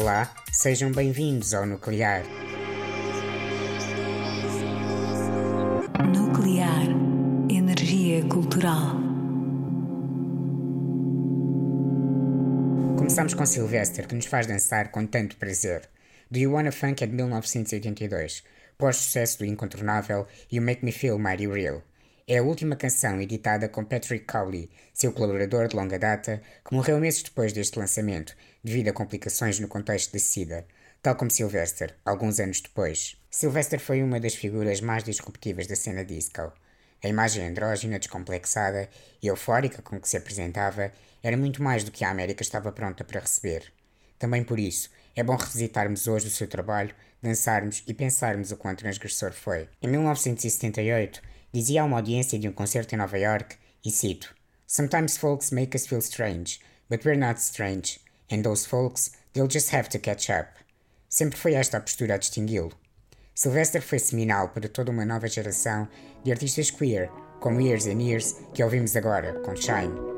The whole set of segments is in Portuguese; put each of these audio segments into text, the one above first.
Olá, sejam bem-vindos ao Nuclear. Nuclear Energia Cultural. Começamos com Sylvester, que nos faz dançar com tanto prazer. Do You Wanna Funk é de 1982, pós-sucesso do Incontornável e o Make Me Feel Mighty Real. É a última canção editada com Patrick Cowley, seu colaborador de longa data, que morreu meses depois deste lançamento, devido a complicações no contexto da SIDA, tal como Sylvester, alguns anos depois. Sylvester foi uma das figuras mais disruptivas da cena disco. A imagem andrógina, descomplexada e eufórica com que se apresentava era muito mais do que a América estava pronta para receber. Também por isso, é bom revisitarmos hoje o seu trabalho, dançarmos e pensarmos o quão transgressor foi. Em 1978, dizia a uma audiência de um concerto em Nova York, e cito: Sometimes folks make us feel strange, but we're not strange, and those folks, they'll just have to catch up. Sempre foi esta a postura a distingui-lo. Sylvester foi seminal para toda uma nova geração de artistas queer, como Years and Years, que ouvimos agora, com Shine.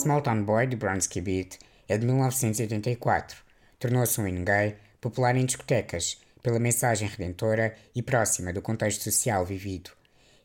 Small Town Boy, de Bronsky Beat, é de 1984. Tornou-se um hino gay, popular em discotecas, pela mensagem redentora e próxima do contexto social vivido.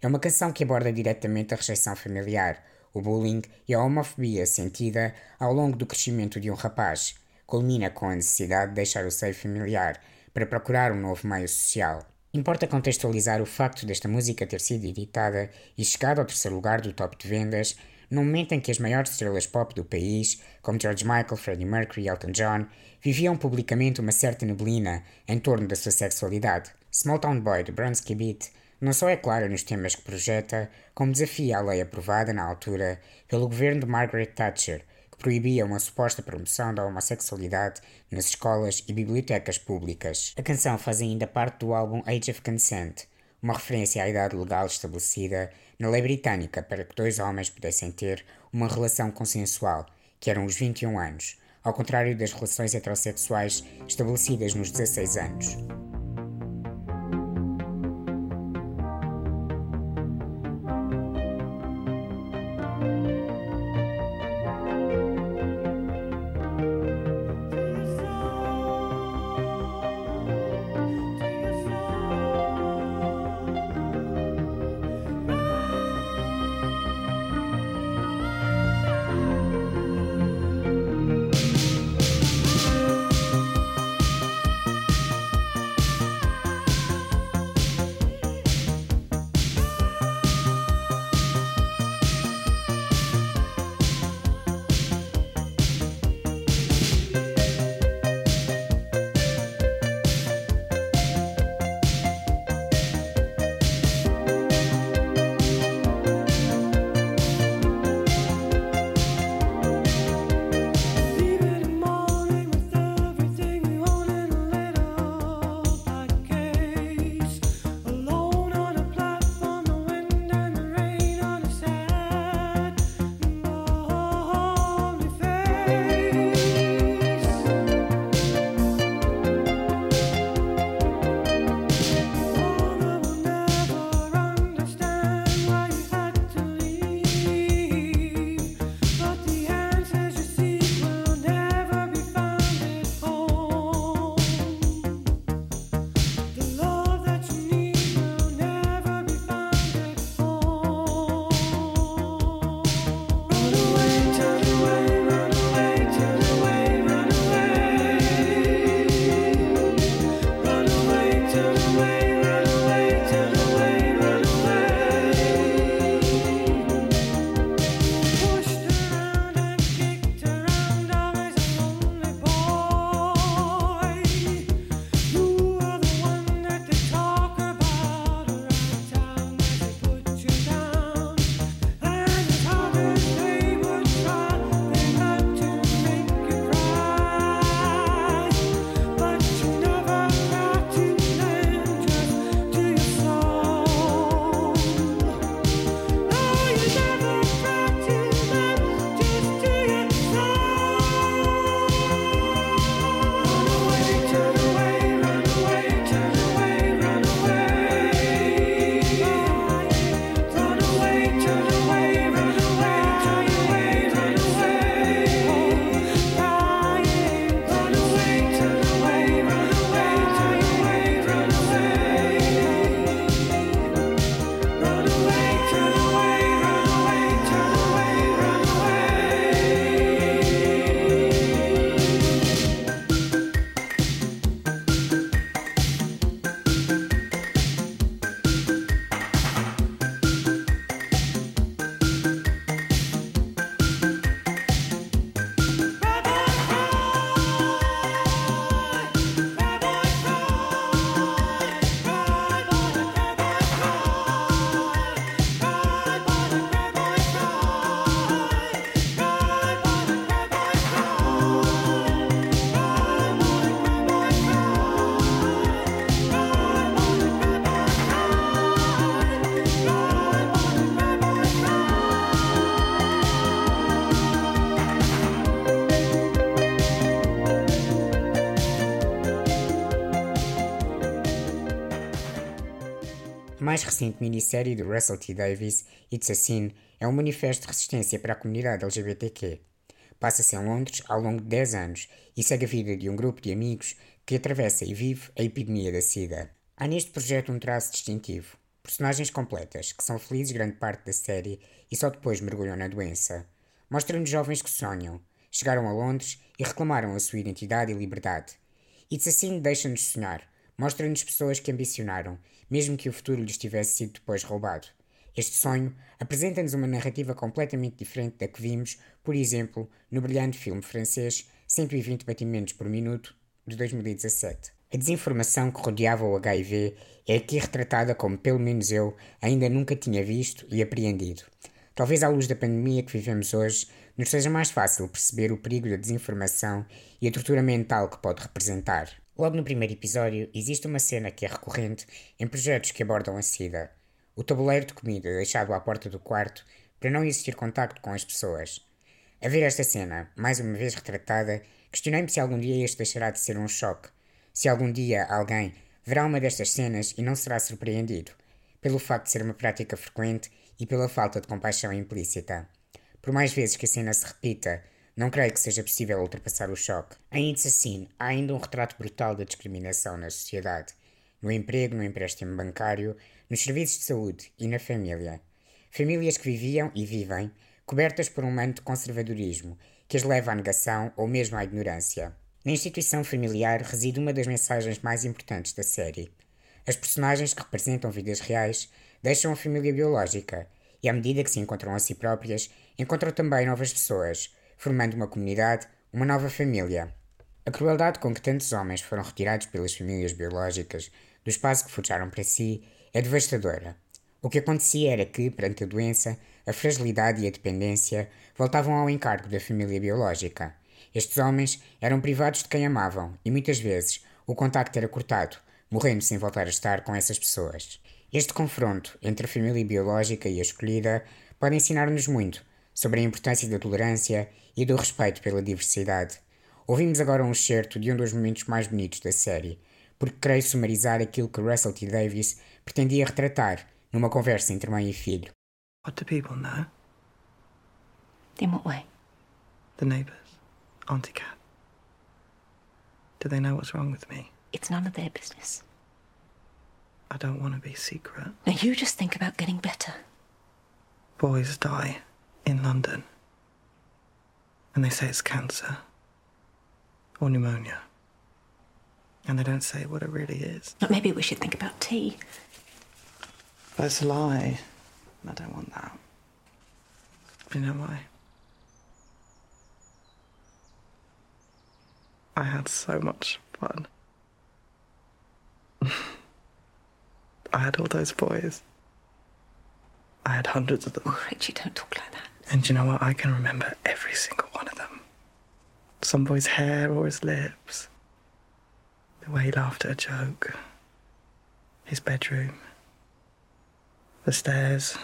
É uma canção que aborda diretamente a rejeição familiar, o bullying e a homofobia sentida ao longo do crescimento de um rapaz. Culmina com a necessidade de deixar o seio familiar para procurar um novo meio social. Importa contextualizar o facto desta música ter sido editada e chegado ao terceiro lugar do top de vendas num momento em que as maiores estrelas pop do país, como George Michael, Freddie Mercury e Elton John, viviam publicamente uma certa neblina em torno da sua sexualidade. Small Town Boy de Brunsky Beat não só é clara nos temas que projeta, como desafia a lei aprovada na altura pelo governo de Margaret Thatcher, que proibia uma suposta promoção da homossexualidade nas escolas e bibliotecas públicas. A canção faz ainda parte do álbum Age of Consent, uma referência à idade legal estabelecida na lei britânica para que dois homens pudessem ter uma relação consensual, que eram os 21 anos, ao contrário das relações heterossexuais estabelecidas nos 16 anos. Mais recente minissérie de Russell T. Davies, It's a Sin, é um manifesto de resistência para a comunidade LGBTQ. Passa-se em Londres ao longo de 10 anos e segue a vida de um grupo de amigos que atravessa e vive a epidemia da SIDA. Há neste projeto um traço distintivo. Personagens completas, que são felizes grande parte da série e só depois mergulham na doença. Mostra-nos jovens que sonham, chegaram a Londres e reclamaram a sua identidade e liberdade. It's assim deixa-nos sonhar, mostra-nos pessoas que ambicionaram, mesmo que o futuro lhes tivesse sido depois roubado. Este sonho apresenta-nos uma narrativa completamente diferente da que vimos, por exemplo, no brilhante filme francês 120 batimentos por minuto, de 2017. A desinformação que rodeava o HIV é aqui retratada como, pelo menos eu, ainda nunca tinha visto e apreendido. Talvez à luz da pandemia que vivemos hoje, nos seja mais fácil perceber o perigo da desinformação e a tortura mental que pode representar. Logo no primeiro episódio, existe uma cena que é recorrente em projetos que abordam a SIDA. O tabuleiro de comida deixado à porta do quarto para não existir contacto com as pessoas. A ver esta cena, mais uma vez retratada, questionei-me se algum dia este deixará de ser um choque. Se algum dia alguém verá uma destas cenas e não será surpreendido, pelo facto de ser uma prática frequente e pela falta de compaixão implícita. Por mais vezes que a cena se repita, não creio que seja possível ultrapassar o choque. It's assim, há ainda um retrato brutal da discriminação na sociedade, no emprego, no empréstimo bancário, nos serviços de saúde e na família. Famílias que viviam e vivem cobertas por um manto de conservadorismo que as leva à negação ou mesmo à ignorância. Na instituição familiar reside uma das mensagens mais importantes da série. As personagens que representam vidas reais deixam a família biológica e, à medida que se encontram a si próprias, encontram também novas pessoas, formando uma comunidade, uma nova família. A crueldade com que tantos homens foram retirados pelas famílias biológicas do espaço que forjaram para si é devastadora. O que acontecia era que, perante a doença, a fragilidade e a dependência voltavam ao encargo da família biológica. Estes homens eram privados de quem amavam e muitas vezes o contacto era cortado, morrendo sem voltar a estar com essas pessoas. Este confronto entre a família biológica e a escolhida pode ensinar-nos muito sobre a importância da tolerância e do respeito pela diversidade. Ouvimos agora um excerto de um dos momentos mais bonitos da série, porque creio sumarizar aquilo que Russell T. Davies pretendia retratar numa conversa entre mãe e filho. What do people know? In what way? The neighbours, Auntie Cat. Do they know what's wrong with me? It's none of their business. I don't want to be secret. Now you just think about getting better. Boys die in London. And they say it's cancer or pneumonia. And they don't say what it really is. But maybe we should think about tea. It's a lie. I don't want that. You know why? I had so much fun. I had all those boys. I had hundreds of them. Oh, Richie, don't talk like that. And you know what? I can remember every single one of them. Some boy's hair or his lips. The way he laughed at a joke. His bedroom. The stairs.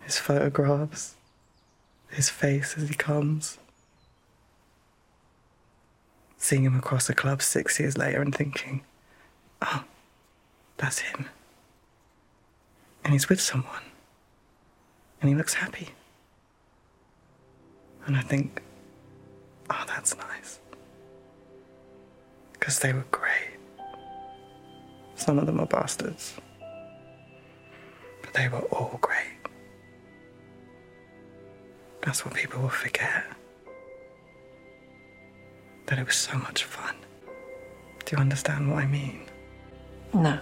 His photographs. His face as he comes. Seeing him across the club six years later and thinking, oh, that's him. And he's with someone. And he looks happy. And I think, oh, that's nice. Because they were great. Some of them are bastards. But they were all great. That's what people will forget. That it was so much fun. Do you understand what I mean? No.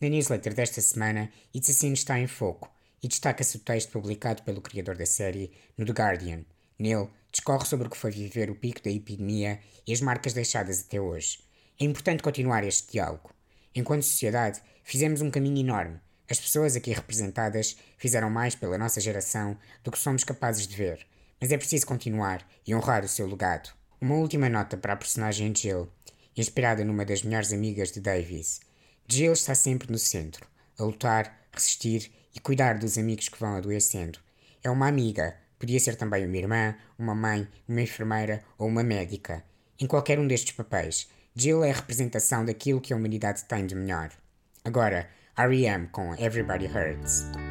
Na newsletter desta semana, It's Assim está em foco e destaca-se o texto publicado pelo criador da série no The Guardian. Nele, discorre sobre o que foi viver o pico da epidemia e as marcas deixadas até hoje. É importante continuar este diálogo. Enquanto sociedade, fizemos um caminho enorme. As pessoas aqui representadas fizeram mais pela nossa geração do que somos capazes de ver, mas é preciso continuar e honrar o seu legado. Uma última nota para a personagem Jill, inspirada numa das melhores amigas de Davies. Jill está sempre no centro, a lutar, resistir e cuidar dos amigos que vão adoecendo. É uma amiga, podia ser também uma irmã, uma mãe, uma enfermeira ou uma médica. Em qualquer um destes papéis, Jill é a representação daquilo que a humanidade tem de melhor. Agora, R.E.M. com Everybody Hurts.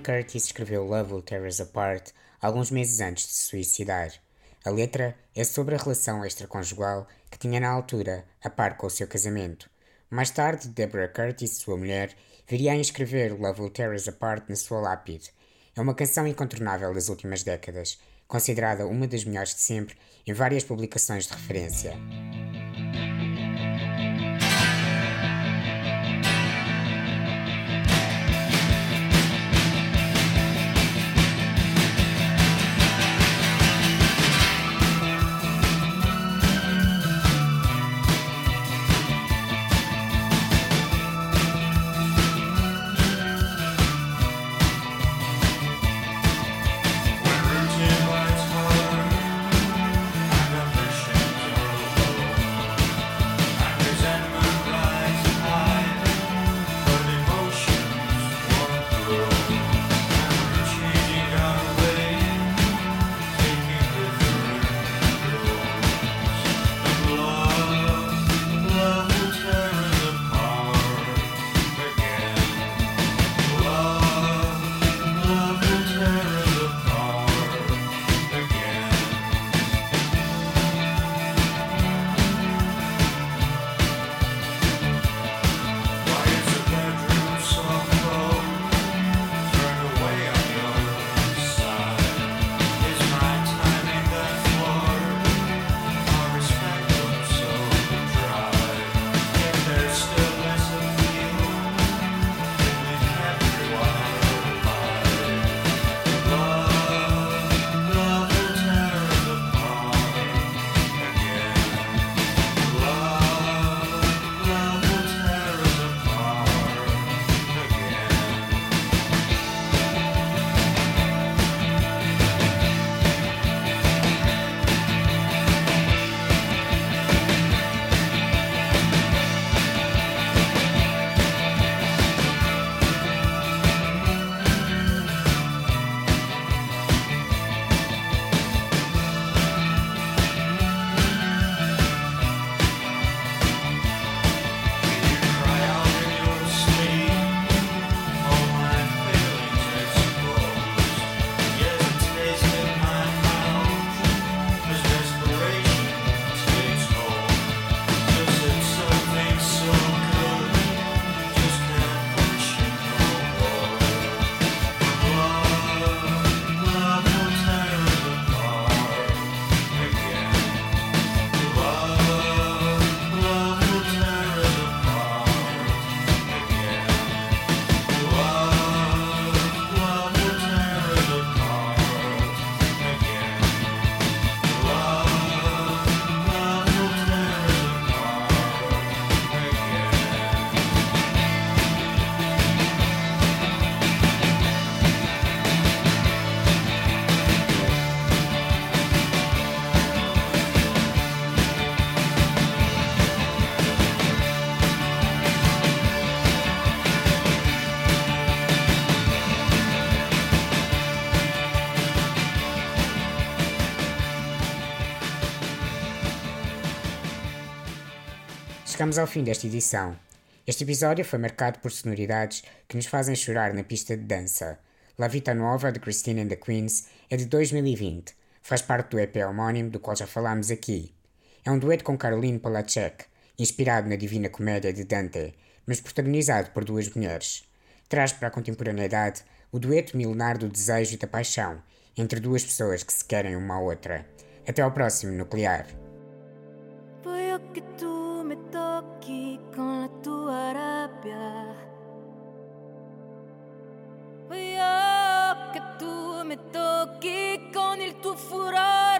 Curtis escreveu Love Will Tear Us Apart alguns meses antes de se suicidar. A letra é sobre a relação extraconjugal que tinha na altura, a par com o seu casamento. Mais tarde, Deborah Curtis, sua mulher, viria a inscrever Love Will Tear Us Apart na sua lápide. É uma canção incontornável das últimas décadas, considerada uma das melhores de sempre em várias publicações de referência. Chegamos ao fim desta edição. Este episódio foi marcado por sonoridades que nos fazem chorar na pista de dança. La Vita Nuova de Christine and the Queens é de 2020. Faz parte do EP homónimo do qual já falámos aqui. É um dueto com Caroline Polacek, inspirado na Divina Comédia de Dante, mas protagonizado por duas mulheres. Traz para a contemporaneidade o dueto milenar do desejo e da paixão entre duas pessoas que se querem uma à outra. Até ao próximo Nuclear. La. Voglio che tu mi tocchi con il tuo furore.